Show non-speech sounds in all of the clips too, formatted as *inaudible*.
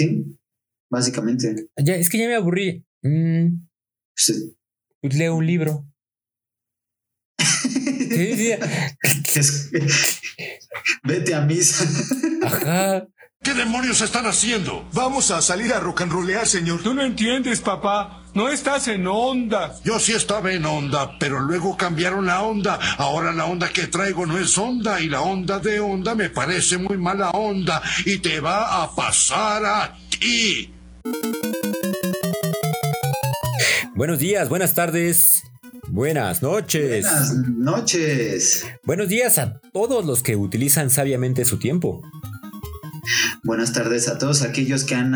Sí, básicamente. Ya, es que ya me aburrí. Mm, Sí. pues leo un libro. *laughs* Vete a misa. Ajá. ¿Qué demonios están haciendo? Vamos a salir a rock and rollear, señor. Tú no entiendes, papá. No estás en onda. Yo sí estaba en onda, pero luego cambiaron la onda. Ahora la onda que traigo no es onda y la onda de onda me parece muy mala onda y te va a pasar a ti. Buenos días, buenas tardes, buenas noches. Buenas noches. Buenos días a todos los que utilizan sabiamente su tiempo. Buenas tardes a todos aquellos que han,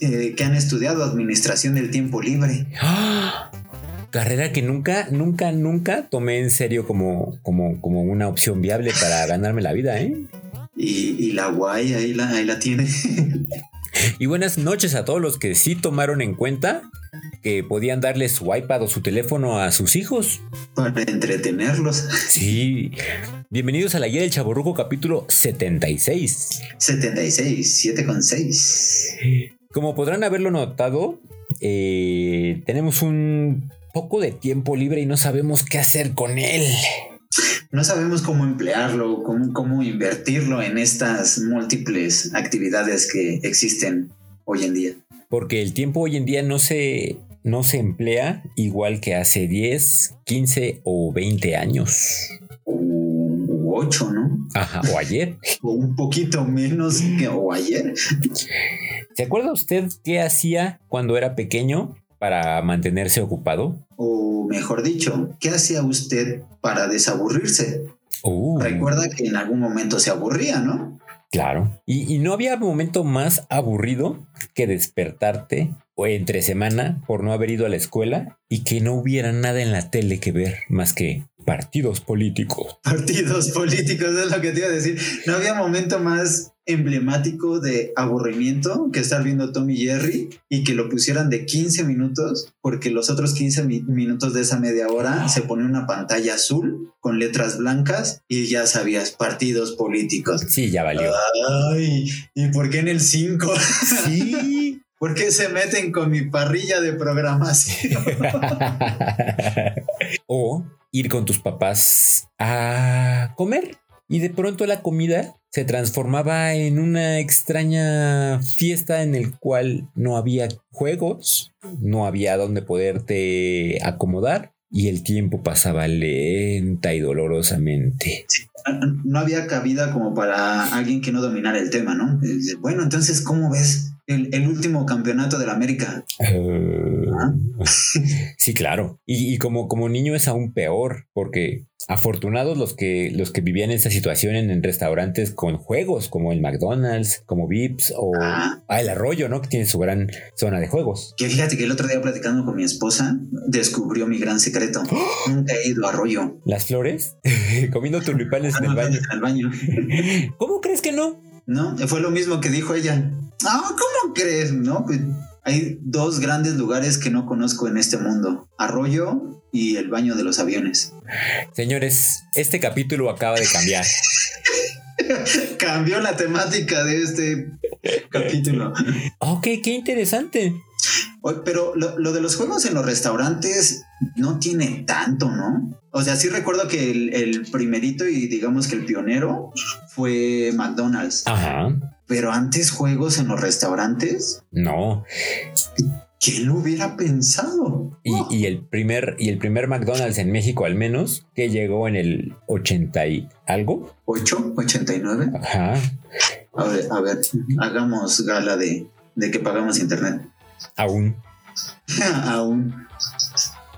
eh, que han estudiado administración del tiempo libre. ¡Ah! *gasps* Carrera que nunca, nunca, nunca tomé en serio como, como, como una opción viable para ganarme la vida, ¿eh? Y, y la guay, ahí la, ahí la tiene. *laughs* Y buenas noches a todos los que sí tomaron en cuenta que podían darle su iPad o su teléfono a sus hijos. para entretenerlos. Sí. Bienvenidos a la guía del Chaborruco capítulo 76. 76, 7 con 6. Como podrán haberlo notado, eh, tenemos un poco de tiempo libre y no sabemos qué hacer con él. No sabemos cómo emplearlo, cómo, cómo invertirlo en estas múltiples actividades que existen hoy en día. Porque el tiempo hoy en día no se, no se emplea igual que hace 10, 15 o 20 años. O 8, ¿no? Ajá, o ayer. *laughs* O un poquito menos que o ayer. ¿Se acuerda usted qué hacía cuando era pequeño para mantenerse ocupado? O mejor dicho, ¿qué hacía usted para desaburrirse? Uh, Recuerda que en algún momento se aburría, ¿no? Claro. Y, y no había momento más aburrido que despertarte o entre semana por no haber ido a la escuela y que no hubiera nada en la tele que ver más que partidos políticos. *laughs* Partidos políticos es lo que te iba a decir. No había momento más emblemático de aburrimiento que estar viendo Tom y Jerry y que lo pusieran de 15 minutos porque los otros 15 mi- minutos de esa media hora se pone una pantalla azul con letras blancas y ya sabías partidos políticos. Sí, ya valió. Ay, ¿y por qué en el 5? Sí. *laughs* ¿Por qué se meten con mi parrilla de programación? *laughs* o ir con tus papás a comer. Y de pronto la comida se transformaba en una extraña fiesta en el cual no había juegos, no había donde poderte acomodar y el tiempo pasaba lenta y dolorosamente. no había cabida como para alguien que no dominara el tema, ¿no? Bueno, entonces, ¿cómo ves el, el último campeonato de la América? Eh, *laughs* sí, claro. Y, y como, como niño es aún peor, porque afortunados los que, los que vivían esa situación en, en restaurantes con juegos, como el McDonald's, como Vips o Ah. ah, el Arroyo, ¿no? Que tiene su gran zona de juegos. Que fíjate que el otro día platicando con mi esposa, descubrió mi gran secreto. Nunca he ido a Arroyo. Las flores, *laughs* comiendo turbipanes en el Ah, baño. en el baño. *laughs* ¿Cómo crees que no? No, fue lo mismo que dijo ella. Ah, ¿cómo crees? No, pues hay dos grandes lugares que no conozco en este mundo. Arroyo y el baño de los aviones. Señores, este capítulo acaba de cambiar. *laughs* Cambió la temática de este capítulo. Ok, qué interesante. Pero lo, lo de los juegos en los restaurantes no tiene tanto, ¿no? O sea, sí recuerdo que el, el primerito y digamos que el pionero fue McDonald's. Ajá. Pero antes juegos en los restaurantes, No. ¿quién lo hubiera pensado? Y, y el primer, y el primer McDonald's en México, al menos, que llegó en el 80 y algo. ¿8? ¿89? Ajá. A ver, a ver, hagamos gala de, de que pagamos internet. Aún. *laughs* Aún.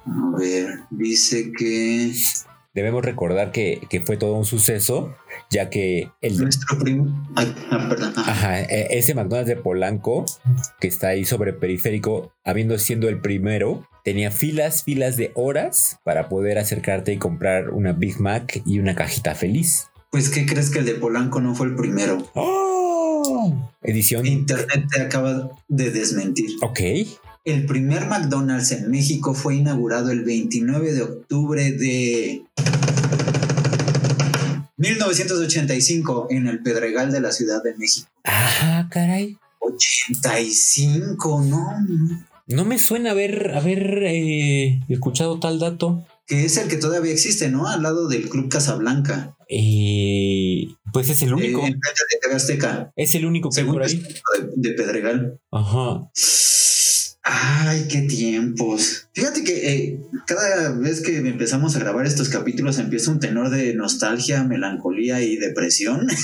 A ver, dice que Debemos recordar que, que fue todo un suceso, ya que el, nuestro primo. Ay, ah, perdón. Ajá. Ajá, e- ese McDonald's de Polanco, que está ahí sobre periférico, habiendo siendo el primero, tenía filas, filas de horas para poder acercarte y comprar una Big Mac y una cajita feliz. Pues, ¿qué crees que el de Polanco no fue el primero? ¡Oh! Edición. Internet te acaba de desmentir. Ok. El primer McDonald's en México fue inaugurado el 29 de octubre de 1985 en el Pedregal de la Ciudad de México. Ah, caray. 85, ¿no? No me suena haber, haber eh, escuchado tal dato. Que es el que todavía existe, ¿no? Al lado del Club Casablanca. Eh, pues es el único. Eh, de Azteca. es el único que Según por ahí. de, de Pedregal. Ajá. Ay, qué tiempos. Fíjate que eh, cada vez que empezamos a grabar estos capítulos empieza un tenor de nostalgia, melancolía y depresión. *laughs*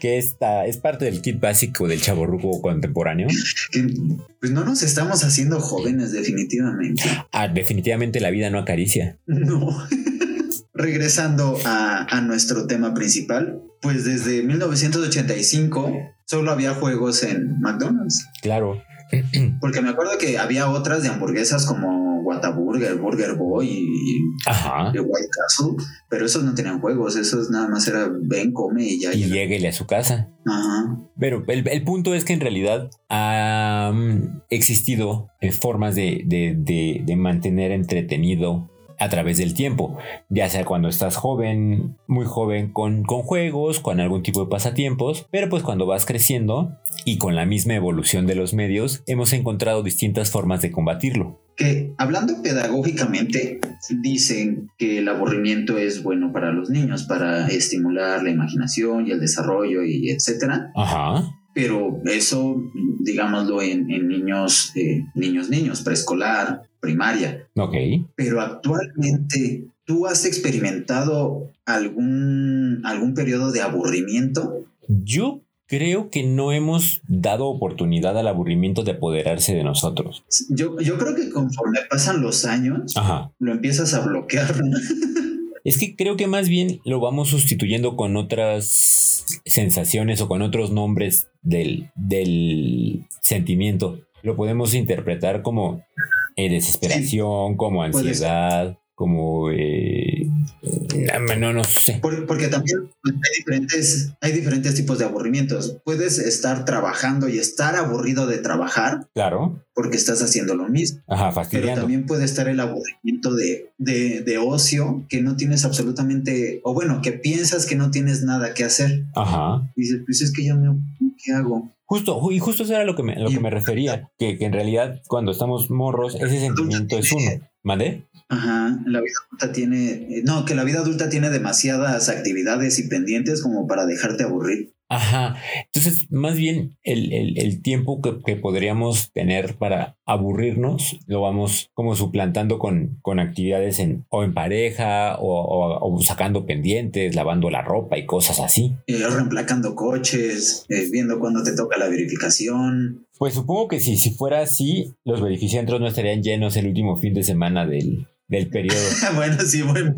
Que esta es parte del kit básico del chaborruco contemporáneo. que pues no nos estamos haciendo jóvenes definitivamente. Ah, definitivamente la vida no acaricia. No. *laughs* Regresando a, a nuestro tema principal, pues desde 1985 solo había juegos en McDonald's. Claro. *clears throat* Porque me acuerdo que había otras de hamburguesas como Whataburger, Burger Boy y Ajá. de White Castle, pero esos no tenían juegos, esos nada más era ven, come y ya. Y llega. lléguele a su casa. Ajá. Pero el, el punto es que en realidad han existido eh, formas de, de- de- de mantener entretenido a través del tiempo, ya sea cuando estás joven, muy joven con, con juegos, con algún tipo de pasatiempos, pero pues cuando vas creciendo y con la misma evolución de los medios, hemos encontrado distintas formas de combatirlo. Que hablando pedagógicamente, dicen que el aburrimiento es bueno para los niños, para estimular la imaginación y el desarrollo y etcétera. Ajá. Pero eso, digámoslo, en, en niños, eh, niños, niños, preescolar, primaria. Ok. Pero actualmente, ¿tú has experimentado algún, algún periodo de aburrimiento? Yo creo que no hemos dado oportunidad al aburrimiento de apoderarse de nosotros. Yo, yo creo que conforme pasan los años, Ajá. lo empiezas a bloquear. *laughs* Es que creo que más bien lo vamos sustituyendo con otras sensaciones o con otros nombres del, del sentimiento. Lo podemos interpretar como eh, desesperación, como ansiedad, como... eh, no, no, no sé. Por- porque también hay diferentes, hay diferentes tipos de aburrimientos. Puedes estar trabajando y estar aburrido de trabajar Claro. porque estás haciendo lo mismo. Ajá, Pero fastidiando. también puede estar el aburrimiento de, de, de ocio que no tienes absolutamente, o bueno, que piensas que no tienes nada que hacer. Ajá. Y dices, pues es que ya me, ¿qué hago? Justo, y justo eso era lo que me, lo que me refería, que, que en realidad cuando estamos morros, ese sentimiento es uno. Ajá, la vida adulta tiene, eh, no, que la vida adulta tiene demasiadas actividades y pendientes como para dejarte aburrir. Ajá. Entonces, más bien el, el- el tiempo que, que podríamos tener para aburrirnos lo vamos como suplantando con, con actividades en, o en pareja o, o- o sacando pendientes, lavando la ropa y cosas así. Eh, reemplacando coches, eh, viendo cuándo te toca la verificación. Pues supongo que si, si fuera así, los verificentros no estarían llenos el último fin de semana del, del periodo. *laughs* bueno, sí, bueno,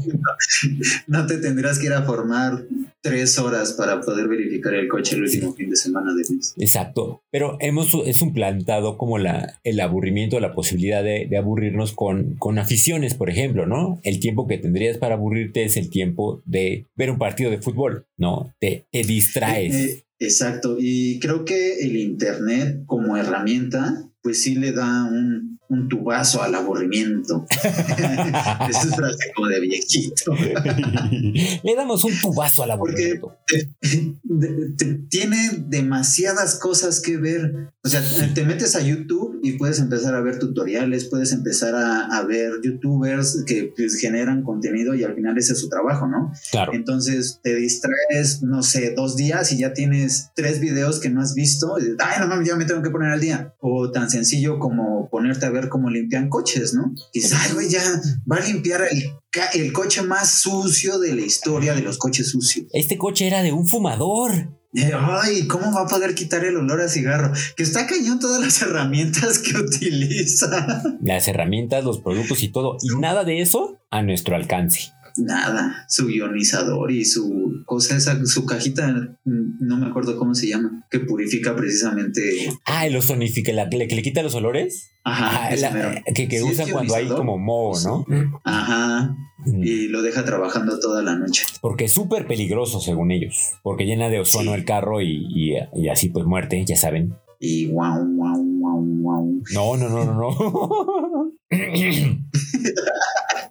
no te tendrás que ir a formar tres horas para poder verificar el coche el último fin de semana de mes. Exacto. Pero hemos es suplantado como la, el aburrimiento, la posibilidad de, de aburrirnos con, con aficiones, por ejemplo, ¿no? El tiempo que tendrías para aburrirte es el tiempo de ver un partido de fútbol, ¿no? Te, te distraes. Eh, exacto, y creo que el Internet como herramienta, pues sí le da un, un tubazo al aburrimiento. *laughs* Esa es frase como de viejito. *laughs* Le damos un tubazo al Porque aburrimiento. te- tiene demasiadas cosas que ver. O sea, te metes a YouTube y puedes empezar a ver tutoriales, puedes empezar a, a ver youtubers que pues, generan contenido y al final ese es su trabajo, ¿no? Claro. Entonces te distraes, no sé, dos días y ya tienes tres videos que no has visto. Y dices, Ay, no mames, ya me tengo que poner al día. O tan sencillo como ponerte a ver cómo limpian coches, ¿no? Y dices, ay, güey, ya va a limpiar el, el coche más sucio de la historia de los coches sucios. Este coche era de un fumador. Ay, ¿cómo va a poder quitar el olor a cigarro? Que está cañón todas las herramientas que *laughs* utiliza. Las herramientas, los productos y todo. Y nada de eso a nuestro alcance. Nada, su ionizador y su cosa esa, su cajita, mm, no me acuerdo cómo se llama, que purifica precisamente. Ah, el ozonifica, la, le- que le quita los olores. Ajá, Ah, la- que, que Sí, usan cuando hay como moho, ¿no? Ajá, Mm. y lo deja trabajando toda la noche. Porque es súper peligroso según ellos. Porque llena de ozono Sí. el carro y, y- y así pues muerte, ya saben. Y guau, guau, guau, guau. No, no, no, no, no. *laughs*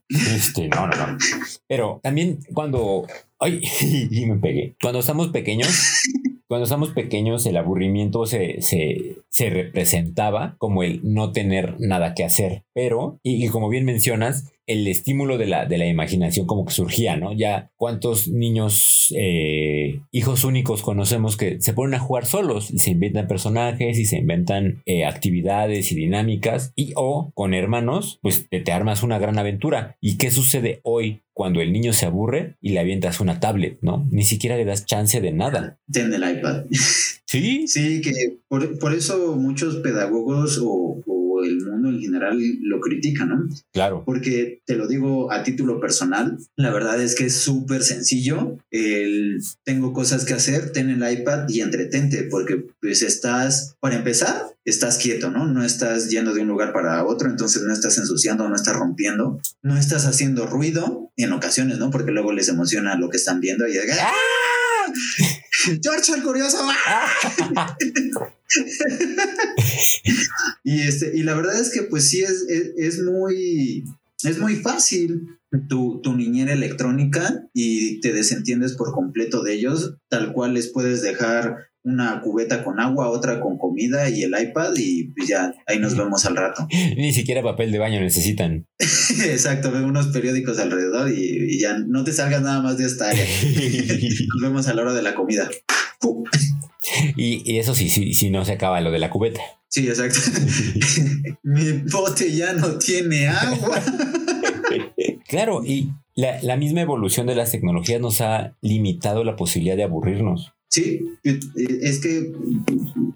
este, no, no, no. Pero también cuando. Ay, *laughs* y me pegué. Cuando estamos pequeños, *laughs* cuando estamos pequeños el aburrimiento se, se, se representaba como el no tener nada que hacer. Pero, y, y como bien mencionas, el estímulo de la, de la imaginación como que surgía, ¿no? Ya cuántos niños, eh, hijos únicos conocemos que se ponen a jugar solos y se inventan personajes y se inventan eh, actividades y dinámicas y o con hermanos, pues te, te armas una gran aventura. ¿Y qué sucede hoy? Cuando el niño se aburre y le avientas una tablet, ¿no? Ni siquiera le das chance de nada. Ten el iPad. Sí. Sí, que por, por eso muchos pedagogos o, o el mundo en general lo critican, ¿no? Claro. Porque te lo digo a título personal, la verdad es que es súper sencillo. El, tengo cosas que hacer, ten el iPad y entretente, porque pues estás, para empezar, estás quieto, ¿no? No estás yendo de un lugar para otro, entonces no estás ensuciando, no estás rompiendo, no estás haciendo ruido en ocasiones, ¿no? Porque luego les emociona lo que están viendo y ¡Ah! *laughs* George el curioso. y este, y la verdad es que pues sí es, es, es muy, es muy fácil tu, tu niñera electrónica y te desentiendes por completo de ellos, tal cual les puedes dejar una cubeta con agua, otra con comida y el iPad y pues ya ahí nos vemos al rato. *laughs* Ni siquiera papel de baño necesitan. *laughs* Exacto, veo unos periódicos alrededor y, y, ya no te salgas nada más de esta área. *laughs* nos vemos a la hora de la comida. y, y, eso sí, sí, sí no se acaba lo de la cubeta. Sí, exacto. Mi bote ya no tiene agua. claro, y la, la, misma evolución de las tecnologías nos ha limitado la posibilidad de aburrirnos. Sí, es que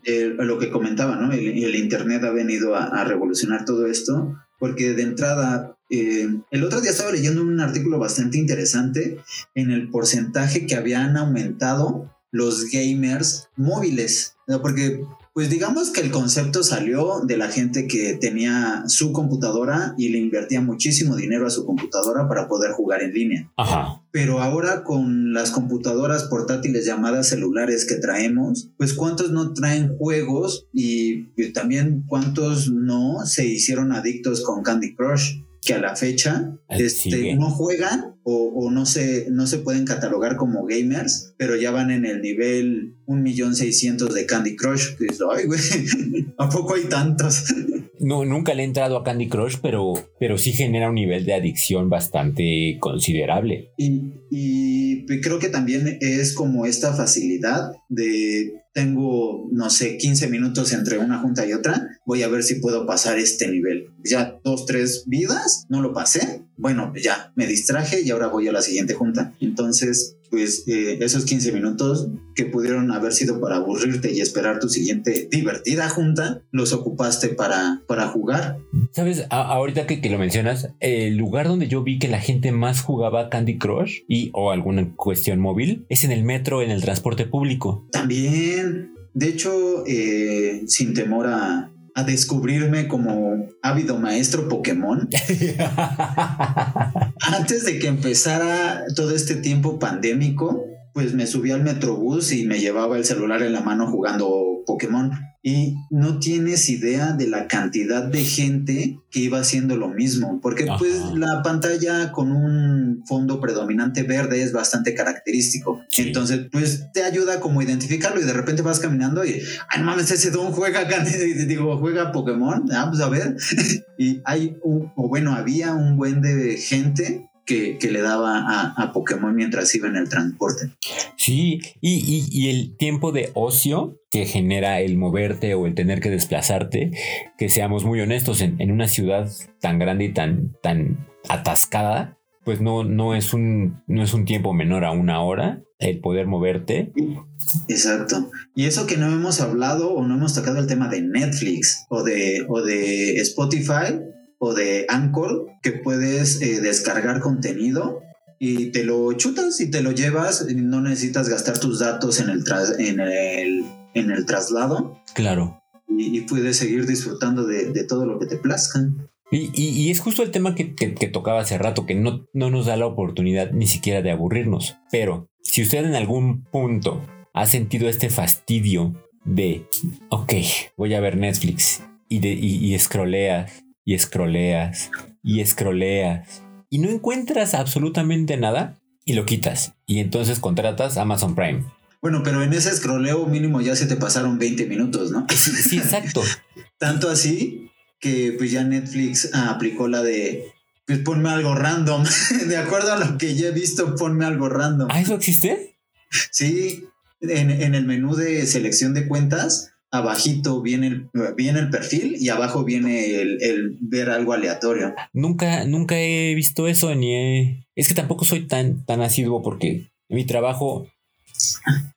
eh, lo que comentaba, ¿no? El, Internet ha venido a, a, revolucionar todo esto, porque de entrada, eh, el otro día estaba leyendo un artículo bastante interesante en el porcentaje que habían aumentado los gamers móviles, porque pues digamos que el concepto salió de la gente que tenía su computadora y le invertía muchísimo dinero a su computadora para poder jugar en línea. Ajá. Pero ahora con las computadoras portátiles llamadas celulares que traemos, pues cuántos no traen juegos y también cuántos no se hicieron adictos con Candy Crush que a la fecha este, no juegan o, o, no, se, no se pueden catalogar como gamers, pero ya van en el nivel 1.600.000 de Candy Crush. Que es, Ay, güey, *laughs* ¿a poco hay tantos? *laughs* No, nunca le he entrado a Candy Crush, pero, pero sí genera un nivel de adicción bastante considerable. Y, y creo que también es como esta facilidad de tengo, no sé, 15 minutos entre una junta y otra, voy a ver si puedo pasar este nivel. Ya dos, tres vidas, no lo pasé. Bueno, ya me distraje y ahora voy a la siguiente junta. Entonces, pues eh, esos 15 minutos que pudieron haber sido para aburrirte y esperar tu siguiente divertida junta, los ocupaste para, para jugar. Sabes, a ahorita que, que, lo mencionas, el lugar donde yo vi que la gente más jugaba Candy Crush y o alguna cuestión móvil es en el metro, en el transporte público. También, de hecho, eh, sin temor a, a descubrirme como ávido maestro Pokémon. *laughs* Antes de que empezara todo este tiempo pandémico, pues me subí al metrobús y me llevaba el celular en la mano jugando Pokémon. Y no tienes idea de la cantidad de gente que iba haciendo lo mismo, porque Ajá. pues la pantalla con un fondo predominante verde es bastante característico. Sí. Entonces, pues te ayuda como a identificarlo y de repente vas caminando y, ay, no mames, ese don juega, *laughs* digo, juega Pokémon, ah, pues a ver. *laughs* y hay, un, o bueno, había un buen de gente que, que, le daba a, a, Pokémon mientras iba en el transporte. Sí, y, y, y, el tiempo de ocio que genera el moverte o el tener que desplazarte, que seamos muy honestos, en, en una ciudad tan grande y tan, tan atascada, pues no, no, es un, no es un tiempo menor a una hora el poder moverte. Exacto. Y eso que no hemos hablado o no hemos tocado el tema de Netflix o de, o de Spotify, o de Anchor que puedes eh, descargar contenido y te lo chutas y te lo llevas, no necesitas gastar tus datos en el, tras, en el, en el traslado. Claro. Y, y puedes seguir disfrutando de, de, todo lo que te plazca. Y, y, y es justo el tema que, que, que, tocaba hace rato, que no, no nos da la oportunidad ni siquiera de aburrirnos. Pero si usted en algún punto ha sentido este fastidio de, ok, voy a ver Netflix y, de, y, y scrolleas y escroleas y escroleas y no encuentras absolutamente nada y lo quitas y entonces contratas Amazon Prime. Bueno, pero en ese scrolleo mínimo ya se te pasaron 20 minutos, ¿no? Sí, sí, exacto. *laughs* Tanto así que pues ya Netflix ah, aplicó la de pues ponme algo random. *laughs* de acuerdo a lo que ya he visto, ponme algo random. ¿Ah, eso existe? Sí, en, en el menú de selección de cuentas, abajito viene el, viene el perfil y abajo viene el, el ver algo aleatorio. Nunca, nunca he visto eso, ni he... Es que tampoco soy tan, tan asiduo porque mi trabajo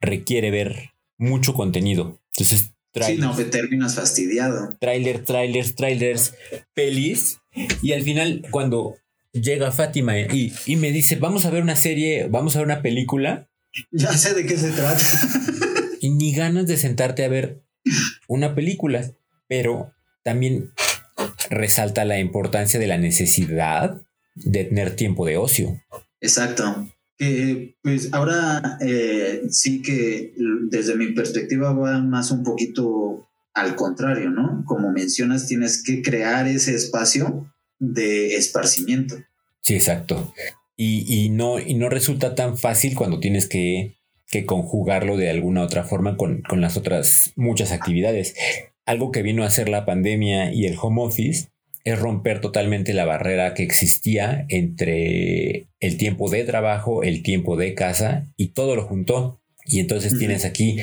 requiere ver mucho contenido. Entonces, Sí, no, que terminas fastidiado. Trailers, trailers, trailers, pelis. Y al final, cuando llega Fátima y, y me dice, vamos a ver una serie, vamos a ver una película. Ya sé de qué se trata. y ni ganas de sentarte a ver una película, pero también resalta la importancia de la necesidad de tener tiempo de ocio. Exacto. Que pues ahora eh, sí que desde mi perspectiva va más un poquito al contrario, ¿no? Como mencionas, tienes que crear ese espacio de esparcimiento. Sí, exacto. Y, y no, y no resulta tan fácil cuando tienes que, que conjugarlo de alguna otra forma con, con las otras muchas actividades. Algo que vino a hacer la pandemia y el home office es romper totalmente la barrera que existía entre el tiempo de trabajo, el tiempo de casa y todo lo juntó. Y entonces tienes aquí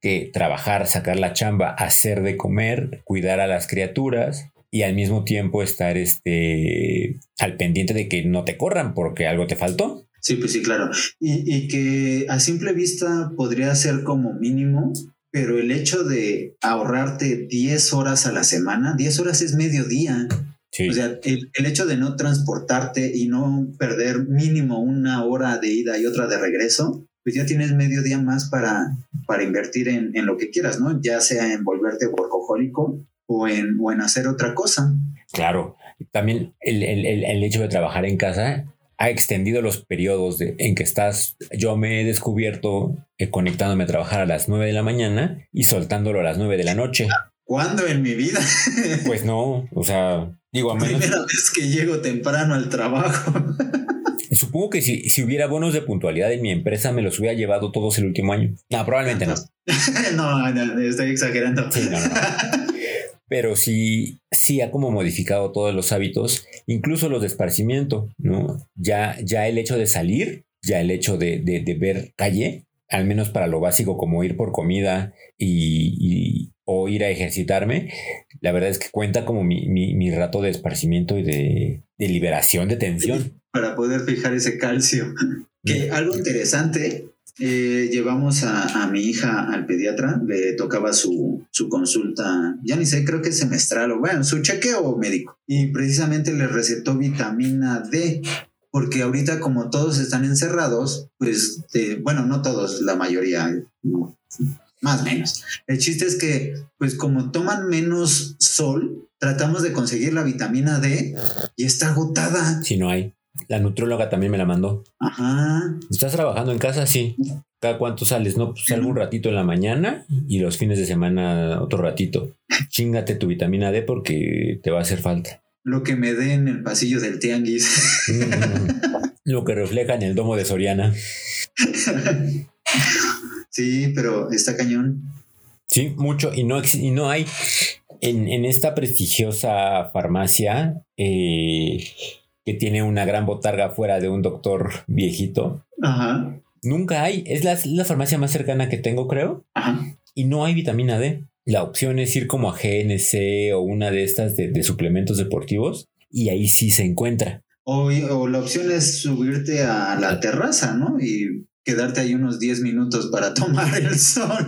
que trabajar, sacar la chamba, hacer de comer, cuidar a las criaturas y al mismo tiempo estar este, al pendiente de que no te corran porque algo te faltó. Sí, pues sí, claro. Y, y que a simple vista podría ser como mínimo pero el hecho de ahorrarte 10 horas a la semana, 10 horas es medio día. O sea, el, hecho de no transportarte y no perder mínimo una hora de ida y otra de regreso, pues ya tienes medio día más para, para invertir en, en lo que quieras, ¿no? Ya sea en volverte workahólico o en, o en hacer otra cosa. Claro, también el, el, el hecho de trabajar en casa ha extendido los periodos de, en que estás. Yo me he descubierto eh, conectándome a trabajar a las 9 de la mañana y soltándolo a las 9 de la noche. ¿Cuándo en mi vida? *laughs* Pues no, o sea, digo a menos. Primera vez que llego temprano al trabajo. *laughs* Supongo que si, si, hubiera bonos de puntualidad en mi empresa, me los hubiera llevado todos el último año. No, probablemente no. *laughs* no, no, estoy exagerando. Sí, no, no pero sí, sí ha como modificado todos los hábitos, incluso los de esparcimiento, ¿no? Ya, ya el hecho de salir, ya el hecho de, de, ver calle, al menos para lo básico como ir por comida y, o ir a ejercitarme, la verdad es que cuenta como mi, mi, mi rato de esparcimiento y de, de, liberación de tensión. Para poder fijar ese calcio. Que algo interesante eh, llevamos a, mi hija al pediatra, le tocaba su, su, consulta, ya ni sé, creo que semestral o bueno, su chequeo médico. Y precisamente le recetó vitamina D, porque ahorita como todos están encerrados, pues, bueno, no todos, la mayoría, más o menos. El chiste es que, pues como toman menos sol, tratamos de conseguir la vitamina D y está agotada. Si no hay. La nutróloga también me la mandó. Ajá. ¿Estás trabajando en casa? Sí. ¿Cada cuánto sales? No, pues salgo un ratito en la mañana y los fines de semana otro ratito. *laughs* Chingate tu vitamina D porque te va a hacer falta. Lo que me dé en el pasillo del tianguis. Lo que refleja en el domo de Soriana. *laughs* sí, pero está cañón. Sí, mucho. Y no, y no hay en, en esta prestigiosa farmacia. Eh, que tiene una gran botarga fuera de un doctor viejito. Ajá. Nunca hay. Es la, farmacia más cercana que tengo, creo. Ajá. Y no hay vitamina D. La opción es ir como a GNC o una de estas de, suplementos deportivos y ahí sí se encuentra. O, o, la opción es subirte a la terraza, ¿no? Y quedarte ahí unos 10 minutos para tomar el sol.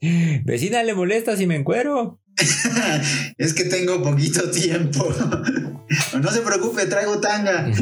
*laughs* Vecina, ¿le molesta si me encuero? *laughs* es que tengo poquito tiempo. *laughs* no se preocupe, traigo tanga. *laughs*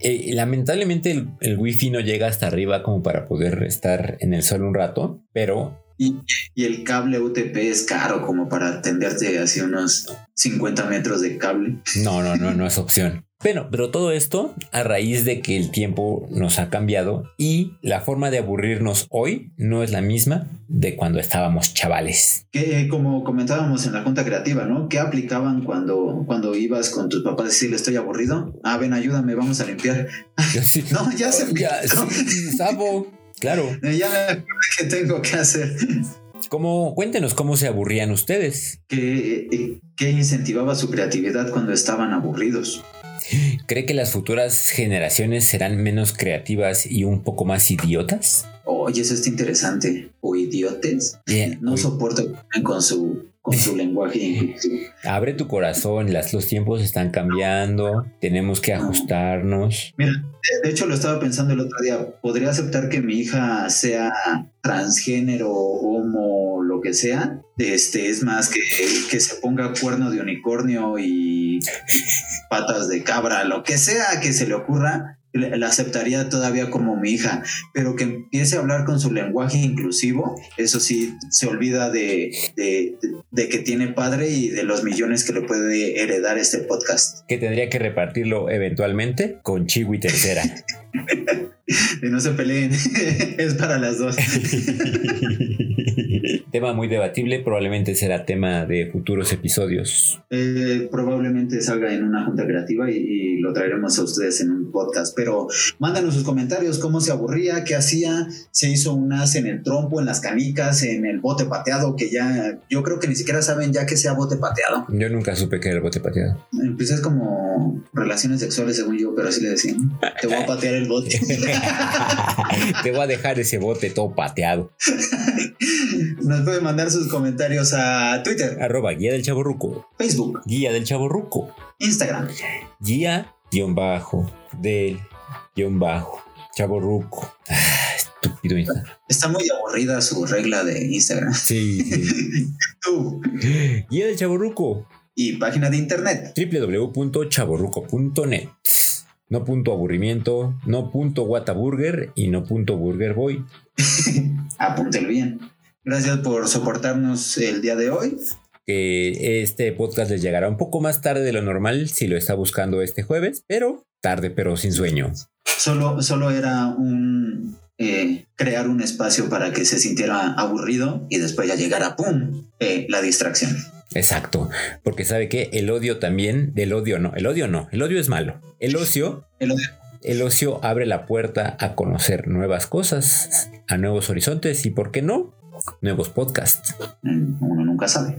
Eh, lamentablemente el, el, wifi no llega hasta arriba como para poder estar en el sol un rato, pero... Y, y el cable UTP es caro como para atenderte hacia unos 50 metros de cable. No, no, no, no es opción. Bueno, pero todo esto a raíz de que el tiempo nos ha cambiado y la forma de aburrirnos hoy no es la misma de cuando estábamos chavales. Que eh, como comentábamos en la junta creativa, ¿no? ¿Qué aplicaban cuando, cuando ibas con tus papás y decirle estoy aburrido? Ah, ven, ayúdame, vamos a limpiar. *laughs* *laughs* no, ya se ya, sí, *laughs* Sabo, Claro. Eh, Ya me que tengo que hacer. ¿Cómo, cuéntenos cómo se aburrían ustedes. ¿Qué, eh, qué incentivaba su creatividad cuando estaban aburridos? ¿Cree que las futuras generaciones serán menos creativas y un poco más idiotas? Oye, eso está interesante. O idiotes. Bien. No soporto con su, con su lenguaje inclusivo. Abre tu corazón, las, los tiempos están cambiando, tenemos que ajustarnos. Mira, de- de hecho lo estaba pensando el otro día. ¿Podría aceptar que mi hija sea transgénero, homo, lo que sea? Este es más que, que se ponga cuerno de unicornio y patas de cabra, lo que sea que se le ocurra. La aceptaría todavía como mi hija, pero que empiece a hablar con su lenguaje inclusivo, eso sí, se olvida de, de- que tiene padre y de los millones que le puede heredar este podcast. Que tendría que repartirlo eventualmente con Chiwi tercera. *laughs* Y no se peleen, *laughs* es para las dos. *laughs* tema muy debatible, probablemente será tema de futuros episodios. Eh, probablemente salga en una junta creativa y, y lo traeremos a ustedes en un podcast. Pero mándanos sus comentarios, cómo se aburría, qué hacía, se hizo un as en el trompo, en las canicas, en el bote pateado, que ya yo creo que ni siquiera saben ya que sea bote pateado. Yo nunca supe que era el bote pateado. Eh, Pues es como relaciones sexuales, según yo, pero así le decían. Te voy a patear el bote. *laughs* Te voy a dejar ese bote todo pateado. *laughs* Nos pueden mandar sus comentarios a Twitter, Arroba guía del chaborruco. Facebook, Guía del chaborruco. Instagram. Guía guion bajo del guion bajo chaborruco. Ah, estúpido Instagram. Está muy aburrida su regla de Instagram. Sí, sí. *laughs* Tú. Guía del chaborruco. Y página de internet. www.chaborruco.net. No punto aburrimiento, no punto whataburger y no punto burger boy. *laughs* Apúntelo bien. Gracias por soportarnos el día de hoy. Que este podcast les llegará un poco más tarde de lo normal si lo está buscando este jueves, pero tarde pero sin sueño. Solo, solo era un eh, crear un espacio para que se sintiera aburrido y después ya llegara ¡pum! eh, la distracción. Exacto, porque sabe que el odio también, del odio no, el odio no, el odio es malo. El ocio, El odio. el ocio abre la puerta a conocer nuevas cosas, a nuevos horizontes y, ¿por qué no? Nuevos podcasts. Mm, Uno nunca sabe.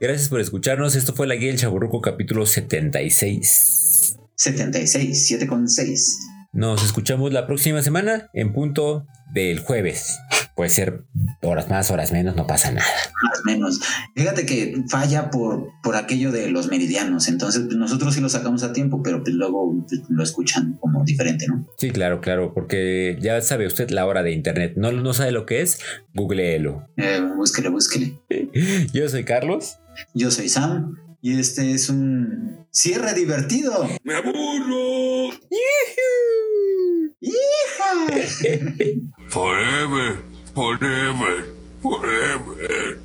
Gracias por escucharnos. Esto fue la guía del Chaburruco capítulo 76. 76, 7 con 6. Nos escuchamos la próxima semana en punto del jueves. Puede ser horas más, horas menos, no pasa nada. Más o menos. Fíjate que falla por, por aquello de los meridianos. Entonces, pues, nosotros sí lo sacamos a tiempo, pero pues, luego pues, lo escuchan como diferente, ¿no? Sí, claro, claro, porque ya sabe usted la hora de internet. No, no sabe lo que es, googleelo. Eh, búsquele, búsquele. *laughs* Yo soy Carlos. Yo soy Sam y este es un cierre divertido. ¡Me aburro! ¡Hija! *laughs* Forever, forever, forever.